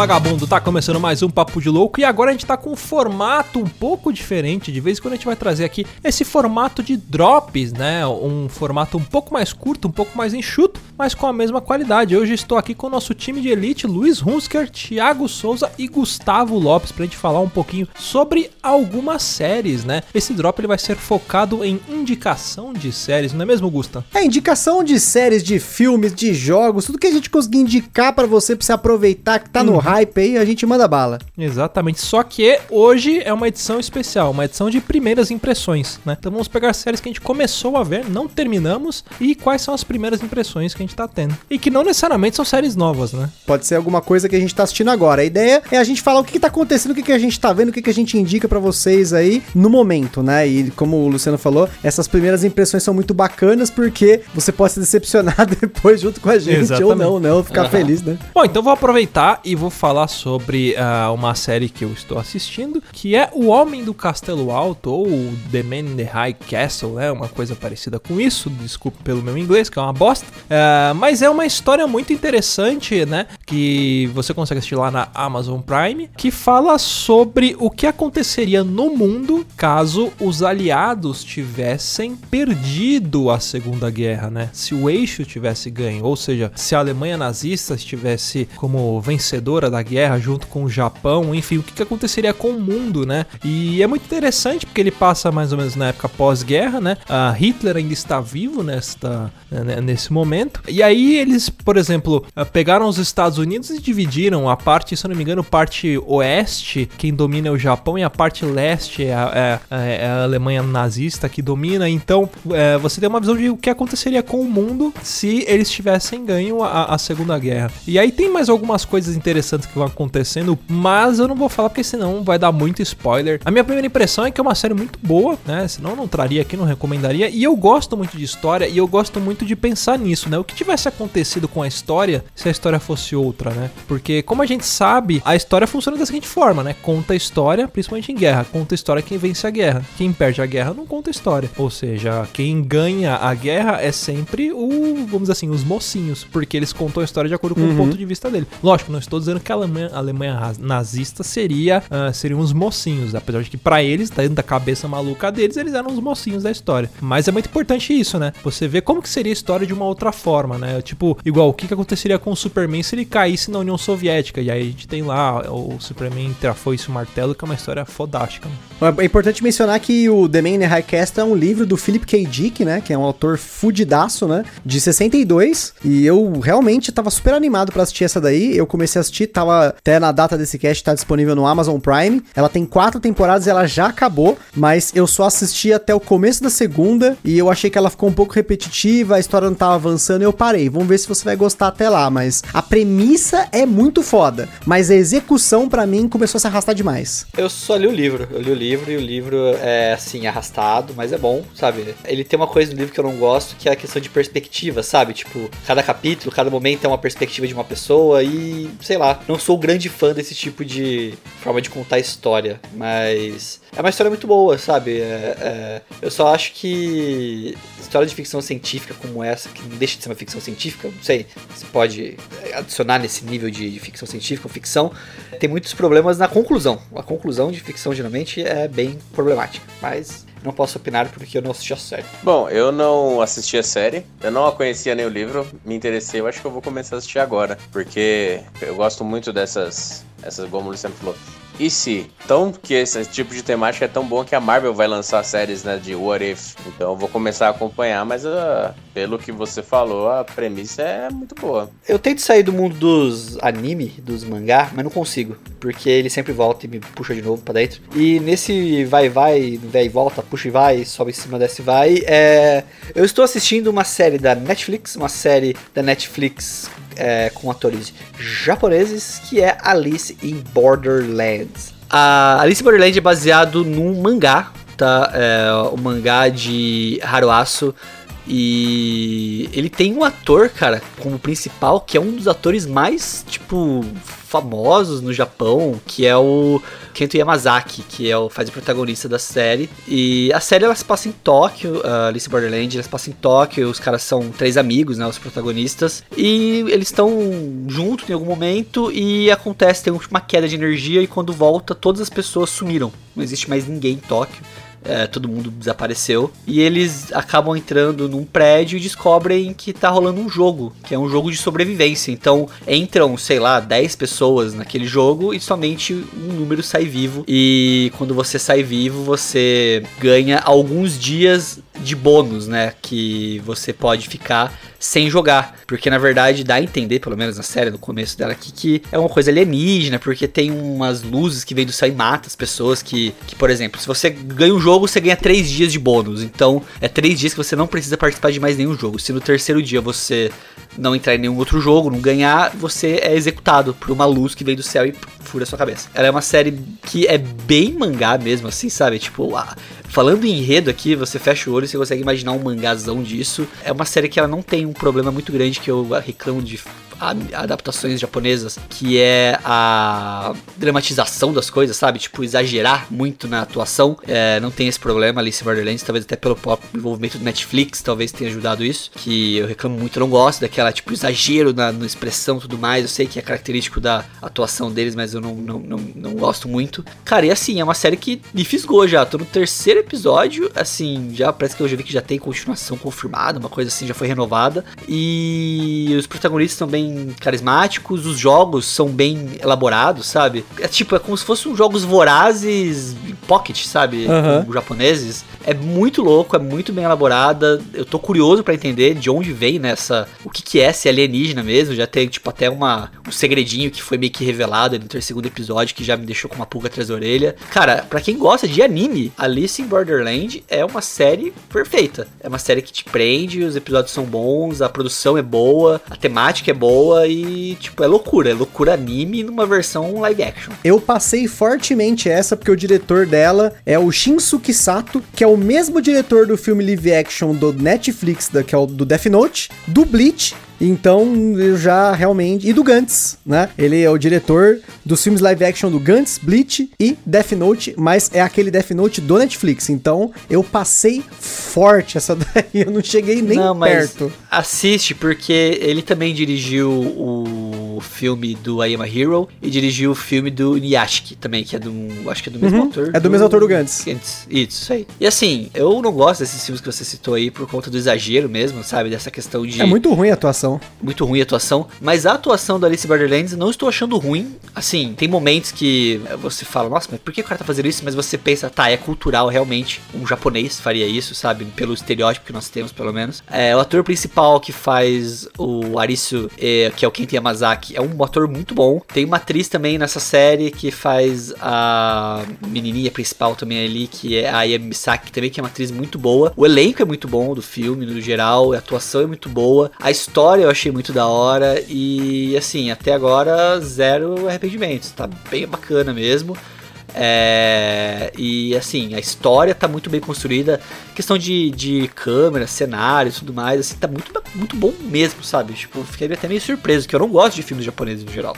Vagabundo, tá começando mais um Papo de Louco e agora a gente tá com um formato um pouco diferente. De vez em quando a gente vai trazer aqui esse formato de drops, né? Um formato um pouco mais curto, um pouco mais enxuto, mas com a mesma qualidade. Hoje estou aqui com o nosso time de elite, Luiz Hunsker, Thiago Souza e Gustavo Lopes, pra gente falar um pouquinho sobre algumas séries, né? Esse drop ele vai ser focado em indicação de séries, não é mesmo, Gusta? É, indicação de séries, de filmes, de jogos, tudo que a gente conseguir indicar pra você, pra você aproveitar que tá no hype aí, a gente manda bala. Exatamente. Só que hoje é uma edição especial, uma edição de primeiras impressões, né? Então vamos pegar séries que a gente começou a ver, não terminamos, e quais são as primeiras impressões que a gente tá tendo. E que não necessariamente são séries novas, né? Pode ser alguma coisa que a gente tá assistindo agora. A ideia é a gente falar o que, que tá acontecendo, o que, que a gente tá vendo, o que, que a gente indica pra vocês aí no momento, né? E como o Luciano falou, essas primeiras impressões são muito bacanas porque você pode se decepcionar depois junto com a gente Exatamente. ou não, não, ficar feliz, né? Bom, então vou aproveitar e vou falar sobre ah, uma série que eu estou assistindo, que é O Homem do Castelo Alto, ou The Man in the High Castle, né? Uma coisa parecida com isso, desculpe pelo meu inglês, que é uma bosta. Ah, mas é uma história muito interessante, né? Que você consegue assistir lá na Amazon Prime, que fala sobre o que aconteceria no mundo caso os aliados tivessem perdido a Segunda Guerra, né? Se o eixo tivesse ganho, ou seja, se a Alemanha nazista estivesse como vencedora da guerra junto com o Japão, enfim, o que, aconteceria com o mundo, né? E é muito interessante porque ele passa mais ou menos na época pós-guerra, né? A Hitler ainda está vivo nesta, né, nesse momento. E aí eles, por exemplo, ah, pegaram os Estados Unidos e dividiram a parte, se eu não me engano, parte oeste, quem domina é o Japão, e a parte leste é a, é- é a Alemanha nazista que domina. Então é, você tem uma visão de o que aconteceria com o mundo se eles tivessem ganho a, a Segunda Guerra. E aí tem mais algumas coisas interessantes que vão acontecendo, mas eu não vou falar porque senão vai dar muito spoiler. A minha primeira impressão é que é uma série muito boa, né? Senão eu não traria aqui, não recomendaria. E eu gosto muito de história e eu gosto muito de pensar nisso, né? O que tivesse acontecido com a história se a história fosse outra, né? Porque, como a gente sabe, a história funciona da seguinte forma, né? Conta a história, principalmente em guerra. Conta a história quem vence a guerra. Quem perde a guerra não conta a história. Ou seja, quem ganha a guerra é sempre o, vamos dizer assim, os mocinhos. Porque eles contam a história de acordo com o ponto de vista dele. Lógico, não estou dizendo que a Alemanha, a Alemanha nazista seria, ah, seriam os mocinhos. Apesar de que pra eles, dentro da cabeça maluca deles, eles eram os mocinhos da história. Mas é muito importante isso, né? Você vê como que seria a história de uma outra forma, né? Tipo, igual, o que, que aconteceria com o Superman se ele caísse na União Soviética? E aí a gente tem lá o Superman entre a foice e o martelo, que é uma história fodástica. né? É importante mencionar que o The Man in the High Castle é um livro do Philip K. Dick, né? Que é um autor fudidaço, né? De 62. E eu realmente tava super animado pra assistir essa daí. Eu comecei a assistir, tava até na data desse cast, tá disponível no Amazon Prime. Ela tem quatro temporadas ela já acabou, mas eu só assisti até o começo da segunda e eu achei que ela ficou um pouco repetitiva, a história não tava avançando e eu parei. Vamos ver se você vai gostar até lá, mas a premissa é muito foda, mas a execução pra mim começou a se arrastar demais. Eu só li o livro. Eu li o livro e o livro é, assim, arrastado, mas é bom, sabe? Ele tem uma coisa no livro que eu não gosto, que é a questão de perspectiva, sabe? Tipo, cada capítulo, cada momento é uma perspectiva de uma pessoa e, sei lá, não sou grande fã desse tipo de forma de contar história, mas é uma história muito boa, sabe? É- é- eu só acho que história de ficção científica como essa, que não deixa de ser uma ficção científica, não sei, se pode adicionar nesse nível de, de ficção científica ou ficção, tem muitos problemas na conclusão. A conclusão de ficção geralmente é bem problemática, mas não posso opinar porque eu não assisti a série. Bom, eu não assisti a série, eu não a conhecia nem o livro, me interessei, eu acho que eu vou começar a assistir agora, porque eu gosto muito dessas, essas, como o Luciano falou. E se? Tão que esse tipo de temática é tão bom que a Marvel vai lançar séries né, de What If. Então eu vou começar a acompanhar, mas ah, pelo que você falou, a premissa é muito boa. Eu tento sair do mundo dos anime, dos mangá, mas não consigo, porque ele sempre volta e me puxa de novo pra dentro. E nesse vai vai, vai e volta, puxa e vai, sobe em cima, desce e vai, é... eu estou assistindo uma série da Netflix, uma série da Netflix é, com atores japoneses, que é Alice in Borderlands. A Alice in Borderlands é baseado num mangá, tá? É, o mangá de Haruasu E ele tem um ator, cara, como principal, que é um dos atores mais, tipo, famosos no Japão, que é o Kento Yamazaki, que é o faz o protagonista da série. E a série ela se passa em Tóquio, a Alice Borderland, ela se passa em Tóquio, os caras são três amigos, né, os protagonistas, e eles estão juntos em algum momento e acontece tem uma queda de energia e quando volta todas as pessoas sumiram. Não existe mais ninguém em Tóquio é, todo mundo desapareceu. E eles acabam entrando num prédio e descobrem que tá rolando um jogo, que é um jogo de sobrevivência. Então entram, sei lá, 10 pessoas naquele jogo e somente um número sai vivo. E quando você sai vivo, você ganha alguns dias de bônus, né? Que você pode ficar sem jogar. Porque na verdade dá a entender, pelo menos na série, no começo dela aqui, que é uma coisa alienígena, porque tem umas luzes que vêm do céu e mata as pessoas. Que, que, por exemplo, se você ganha um jogo, você ganha três dias de bônus. Então é três dias que você não precisa participar de mais nenhum jogo. Se no terceiro dia você não entrar em nenhum outro jogo, não ganhar, você é executado por uma luz que vem do céu e fura sua cabeça. Ela é uma série que é bem mangá mesmo, assim, sabe? Tipo, ah, falando em enredo aqui, você fecha o olho e você consegue imaginar um mangazão disso. É uma série que ela não tem um problema muito grande que eu reclamo de adaptações japonesas, que é a dramatização das coisas, sabe? Tipo, exagerar muito na atuação. É, não tem esse problema. Alice Borderlands, talvez até pelo próprio envolvimento do Netflix, talvez tenha ajudado isso. Que eu reclamo muito, eu não gosto daquela, tipo, exagero na, na expressão e tudo mais. Eu sei que é característico da atuação deles, mas eu não, não, não, não gosto muito. Cara, e assim, é uma série que me fisgou já. Tô no terceiro episódio, assim, já parece que eu já vi que já tem continuação confirmada, uma coisa assim, já foi renovada. E os protagonistas estão bem carismáticos, os jogos são bem elaborados, sabe? É tipo, é como se fossem jogos vorazes pocket, sabe? Uhum. japoneses. É muito louco, é muito bem elaborada. Eu tô curioso para entender de onde vem nessa. O que, que é ser alienígena mesmo. Já tem, tipo, até uma, um segredinho que foi meio que revelado no terceiro segundo episódio que já me deixou com uma pulga atrás da orelha. Cara, para quem gosta de anime, Alice in Borderland é uma série perfeita. É uma série que te prende, os episódios são bons, a produção é boa, a temática é boa e, tipo, é loucura. É loucura anime numa versão live action. Eu passei fortemente essa porque o diretor dela é o Shinsuke Sato, que é o mesmo diretor do filme live action do Netflix, da, que é o do Death Note, do Bleach então, eu já realmente. E do Gantz, né? Ele é o diretor dos filmes live action do Gantz, Bleach e Death Note, mas é aquele Death Note do Netflix. Então, eu passei forte essa daí, eu não cheguei nem não, perto. Assiste, porque ele também dirigiu o filme do I Am a Hero e dirigiu o filme do Niyashiki também, que é do. Acho que é do mesmo uhum, autor. É do, do mesmo autor do Gantz. Isso, isso aí. E assim, eu não gosto desses filmes que você citou aí por conta do exagero mesmo, sabe? Dessa questão de. É muito ruim a atuação. Muito ruim a atuação. Mas a atuação da Alice Borderlands não estou achando ruim. Assim, tem momentos que você fala, nossa, mas por que o cara tá fazendo isso? Mas você pensa, tá, é cultural realmente. Um japonês faria isso, sabe? Pelo estereótipo que nós temos, pelo menos. É, o ator principal que faz o Arisu, é, que é o Kenta Yamazaki, é um ator muito bom. Tem uma atriz também nessa série que faz a menininha principal também ali, que é a Ayami Misaki, também que é uma atriz muito boa. O elenco é muito bom do filme, no geral, a atuação é muito boa. A história eu achei muito da hora e assim, até agora zero arrependimentos, tá bem bacana mesmo. É, e assim, a história tá muito bem construída. Questão de, de câmera, cenário e tudo mais, assim, tá muito, muito bom mesmo, sabe? Tipo, fiquei até meio surpreso, que eu não gosto de filmes japoneses no geral.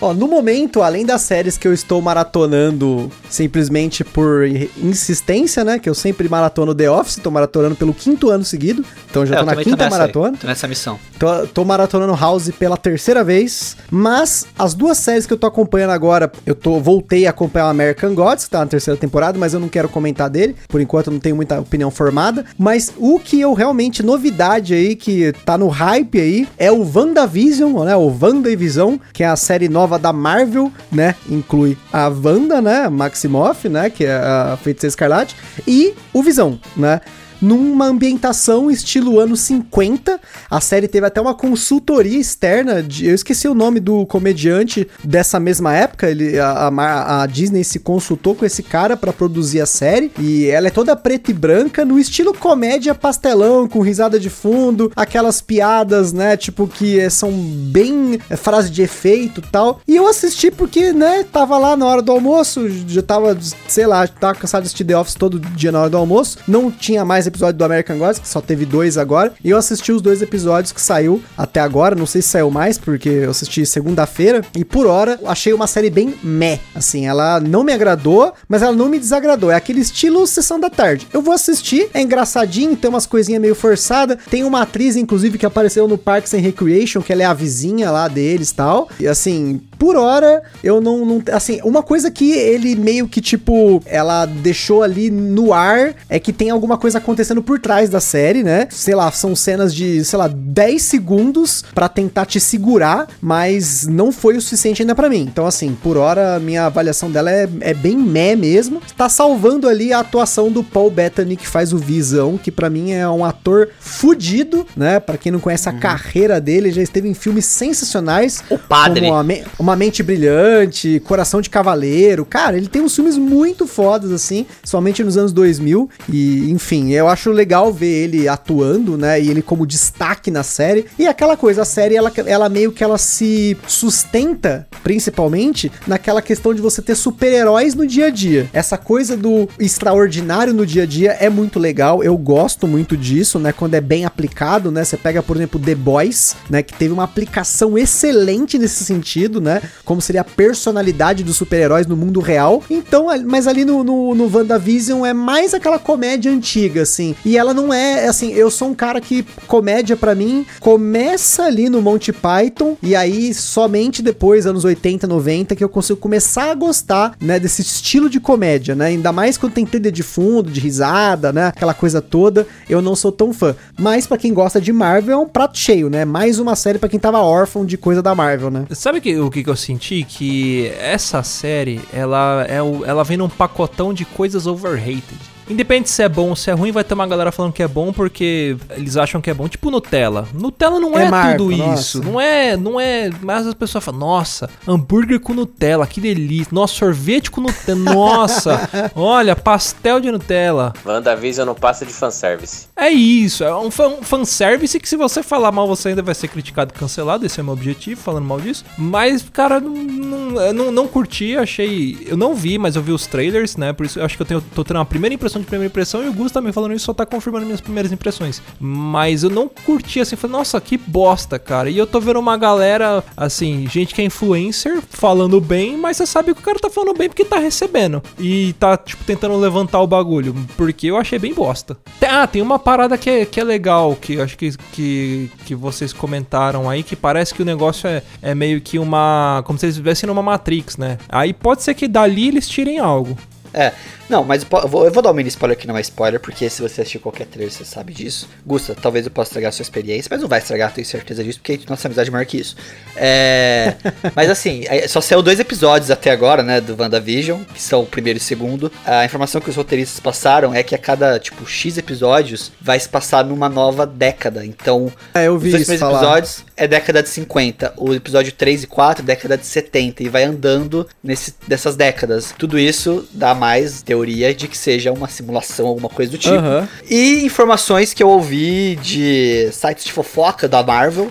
Ó, no momento, além das séries que eu estou maratonando simplesmente por insistência, né? Que eu sempre maratono The Office, tô maratonando pelo quinto ano seguido. Então já é, tô na quinta maratona. Tô nessa missão. Tô, tô maratonando House pela terceira vez. Mas as duas séries que eu tô acompanhando agora, eu tô voltei a acompanhar o American Gods, que tá na terceira temporada, mas eu não quero comentar dele. Por enquanto eu não tenho muita opinião formada. Mas o que eu realmente, novidade aí, que tá no hype aí, é o WandaVision, né? O WandaVision, que é a série nova nova da Marvel, né? Inclui a Wanda, né? Maximoff, né? Que é a Feiticeira Escarlate. E o Visão, né? Numa ambientação estilo anos 50. A série teve até uma consultoria externa, de, eu esqueci o nome do comediante dessa mesma época, ele, a, a, a Disney se consultou com esse cara para produzir a série, e ela é toda preta e branca, no estilo comédia pastelão, com risada de fundo, aquelas piadas, né, tipo, que é, são bem é, frase de efeito tal. E eu assisti porque, né, tava lá na hora do almoço, já tava, sei lá, tava cansado de assistir The Office todo dia na hora do almoço, não tinha mais episódio do American Gods, que só teve dois agora, e eu assisti os dois episódios que saiu até agora, não sei se saiu mais, porque eu assisti segunda-feira, e por hora achei uma série bem meh, assim, ela não me agradou, mas ela não me desagradou, é aquele estilo Sessão da Tarde. Eu vou assistir, é engraçadinho, tem umas coisinhas meio forçadas, tem uma atriz, inclusive, que apareceu no Parks and Recreation, que ela é a vizinha lá deles e tal, e assim, por hora, eu não, não. Assim, uma coisa que ele meio que, tipo, ela deixou ali no ar é que tem alguma coisa acontecendo por trás da série, né? Sei lá, são cenas de, sei lá, 10 segundos para tentar te segurar, mas não foi o suficiente ainda para mim. Então, assim, por hora, minha avaliação dela é, é bem meh mesmo. Tá salvando ali a atuação do Paul Bettany, que faz o Visão, que para mim é um ator fudido, né? Para quem não conhece a uhum. carreira dele, já esteve em filmes sensacionais. O Padre. Como a, uma Mente Brilhante, Coração de Cavaleiro. Cara, ele tem uns filmes muito fodas, assim, somente nos anos 2000. E, enfim, eu acho legal ver ele atuando, né? E ele como destaque na série. E aquela coisa, a série, ela, ela meio que ela se sustenta, principalmente, naquela questão de você ter super-heróis no dia a dia. Essa coisa do extraordinário no dia a dia é muito legal. Eu gosto muito disso, né? Quando é bem aplicado, né? Você pega, por exemplo, The Boys, né? Que teve uma aplicação excelente nesse sentido, né? Como seria a personalidade dos super-heróis no mundo real. Então, mas ali no, no, no WandaVision é mais aquela comédia antiga, assim. E ela não é, assim, eu sou um cara que comédia para mim começa ali no Monty Python e aí somente depois, anos 80, 90, que eu consigo começar a gostar, né, desse estilo de comédia, né? Ainda mais quando tem trilha de fundo, de risada, né? Aquela coisa toda, eu não sou tão fã. Mas para quem gosta de Marvel é um prato cheio, né? Mais uma série para quem tava órfão de coisa da Marvel, né? Sabe que, o que, que eu senti? Que essa série, ela, é ela vem num pacotão de coisas overrated. Independente se é bom ou se é ruim, vai ter uma galera falando que é bom porque eles acham que é bom. Tipo Nutella. Nutella não é, é Marco, tudo nossa. isso. Não é, não é. Mas as pessoas falam, nossa, hambúrguer com Nutella, que delícia. Nossa, sorvete com Nutella. Nossa, olha, pastel de Nutella. WandaVision não passa de fanservice. É isso, é um fan, fanservice que se você falar mal, você ainda vai ser criticado e cancelado. Esse é o meu objetivo, falando mal disso. Mas, cara, não, não, não, não curti, achei. Eu não vi, mas eu vi os trailers, né? Por isso eu acho que eu tenho, tô tendo uma primeira impressão de primeira impressão e o Gus também falando isso só tá confirmando minhas primeiras impressões. Mas eu não curti assim, falei, nossa, que bosta, cara. E eu tô vendo uma galera, assim, gente que é influencer falando bem, mas você sabe que o cara tá falando bem porque tá recebendo. E tá, tipo, tentando levantar o bagulho. Porque eu achei bem bosta. Ah, tem uma parada que é, que é legal, que eu acho que, que, que vocês comentaram aí, que parece que o negócio é, é meio que uma. como se eles estivessem numa Matrix, né? Aí pode ser que dali eles tirem algo. É, não, mas eu vou, eu vou dar um mini spoiler que não é spoiler, porque se você assistir qualquer trailer, você sabe disso. Gusta, talvez eu possa estragar a sua experiência, mas não vai estragar, tenho certeza disso, porque nossa amizade é maior que isso. É, mas assim, é, só saiu dois episódios até agora, né, do WandaVision, que são o primeiro e o segundo. A informação que os roteiristas passaram é que a cada, tipo, X episódios vai se passar numa nova década. Então, é, eu vi os dois primeiros falar. episódios é década de 50, o episódio 3 e 4 década de 70, e vai andando nesse, dessas décadas. Tudo isso dá mais teoria de que seja uma simulação, alguma coisa do tipo. Uhum. E informações que eu ouvi de sites de fofoca da Marvel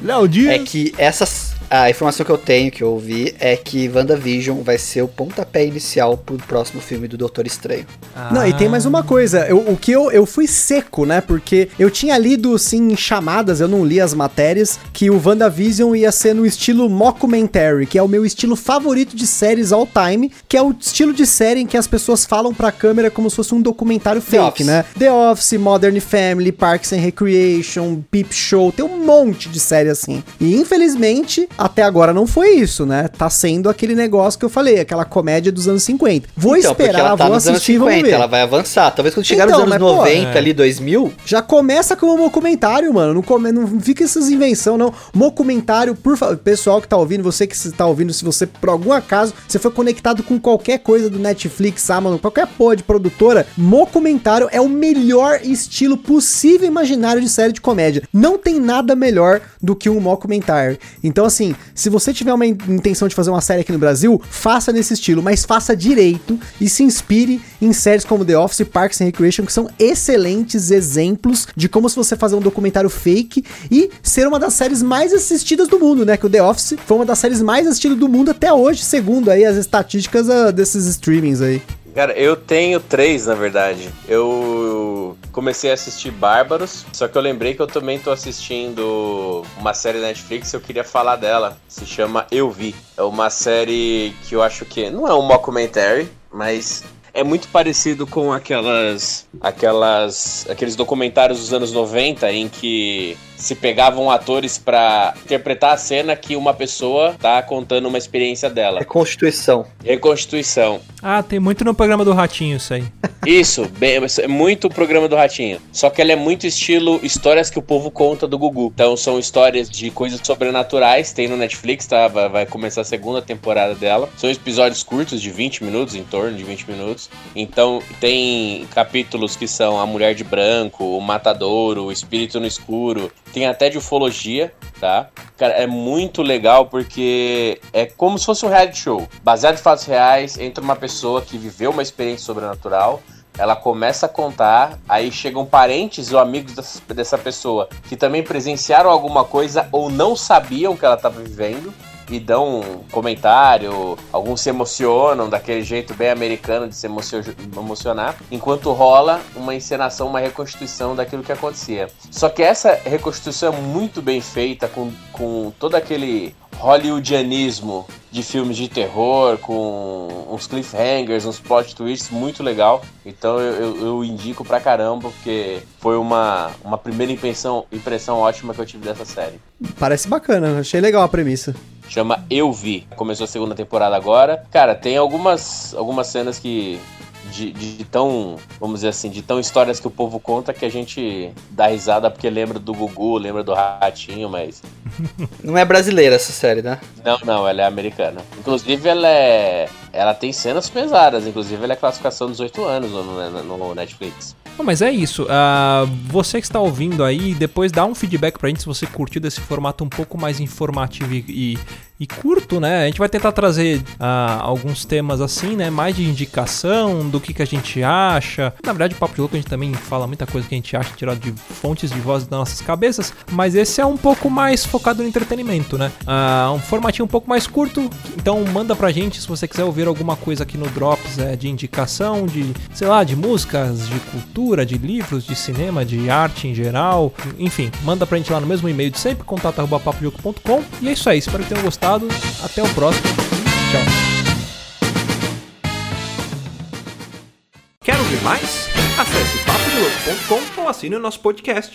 é que essas a informação que eu tenho, que eu ouvi, é que WandaVision vai ser o pontapé inicial pro próximo filme do Doutor Estranho. Ah. Não, e tem mais uma coisa. Eu, o que eu, eu fui seco, né? Porque eu tinha lido, sim, chamadas, eu não li as matérias, que o WandaVision ia ser no estilo mockumentary, que é o meu estilo favorito de séries all time, que é o estilo de série em que as pessoas falam pra câmera como se fosse um documentário The fake, Office. né? The Office, Modern Family, Parks and Recreation, Peep Show, tem um monte de série assim. E infelizmente, até agora não foi isso, né? Tá sendo aquele negócio que eu falei, aquela comédia dos anos 50. Vou então, esperar, tá vou assistir, 50, vamos ver. Ela vai avançar. Talvez quando chegar então, nos anos 90, pô, ali, 2000... Já começa com um documentário, mano. Não, come, não fica essas invenção, não. Documentário, por favor. Pessoal que tá ouvindo, você que está ouvindo, se você, por algum acaso, você foi conectado com qualquer coisa do Netflix, Amazon, qualquer porra de produtora, documentário é o melhor estilo possível imaginário de série de comédia. Não tem nada melhor do que um documentário. Então, assim, assim, se você tiver uma intenção de fazer uma série aqui no Brasil, faça nesse estilo, mas faça direito e se inspire em séries como The Office e Parks and Recreation, que são excelentes exemplos de como se você fazer um documentário fake e ser uma das séries mais assistidas do mundo, né? Que o The Office foi uma das séries mais assistidas do mundo até hoje, segundo aí as estatísticas uh, desses streamings aí. Cara, eu tenho três, na verdade. Eu comecei a assistir Bárbaros, só que eu lembrei que eu também tô assistindo uma série da Netflix e eu queria falar dela. Se chama Eu Vi. É uma série que eu acho que não é um mockumentary, mas é muito parecido com aquelas aquelas aqueles documentários dos anos 90 em que se pegavam atores para interpretar a cena que uma pessoa tá contando uma experiência dela. Reconstituição. Reconstituição. Ah, tem muito no programa do Ratinho isso aí. Isso, bem, é muito o programa do Ratinho. Só que ela é muito estilo histórias que o povo conta do Gugu. Então são histórias de coisas sobrenaturais, tem no Netflix, tá? Vai, vai começar a segunda temporada dela. São episódios curtos de 20 minutos, em torno de 20 minutos. Então tem capítulos que são A Mulher de Branco, O Matadouro, O Espírito no Escuro, tem até de ufologia, tá? Cara, é muito legal porque é como se fosse um reality show. Baseado em fatos reais, entra uma pessoa que viveu uma experiência sobrenatural, ela começa a contar, aí chegam parentes ou amigos dessa pessoa que também presenciaram alguma coisa ou não sabiam que ela estava vivendo e dão um comentário, alguns se emocionam daquele jeito bem americano de se emocionar, enquanto rola uma encenação, uma reconstituição daquilo que acontecia. Só que essa reconstituição é muito bem feita, com, com todo aquele hollywoodianismo de filmes de terror, com uns cliffhangers, uns plot twists muito legal. Então eu, eu, eu, indico pra caramba, porque foi uma, uma primeira impressão, impressão ótima que eu tive dessa série. Parece bacana, achei legal a premissa. Chama Eu Vi. Começou a segunda temporada agora. Cara, tem algumas, algumas cenas que de, de, tão, vamos dizer assim, de tão histórias que o povo conta que a gente dá risada porque lembra do Gugu, lembra do Ratinho, mas. Não é brasileira essa série, né? Não, não, ela é americana. Inclusive, ela é. Ela tem cenas pesadas, inclusive ela é classificação 18 anos no, no, no Netflix. Não, mas é isso. Uh, você que está ouvindo aí, depois dá um feedback pra gente se você curtiu desse formato um pouco mais informativo e, e, e curto, né? A gente vai tentar trazer uh, alguns temas assim, né? Mais de indicação do que, que a gente acha. Na verdade, o Papo de Louco a gente também fala muita coisa que a gente acha tirado de fontes de voz das nossas cabeças, mas esse é um pouco mais focado no entretenimento, né? Uh, um formatinho um pouco mais curto, então manda pra gente se você quiser ouvir alguma coisa aqui no Drops é, de indicação, de, sei lá, de músicas, de cultura de livros, de cinema, de arte em geral. Enfim, manda pra gente lá no mesmo e-mail de sempre, contato.papojogo.com. E é isso aí, espero que tenham gostado. Até o próximo. Tchau. Quer ouvir mais? Acesse papodelouco.com ou assine o nosso podcast.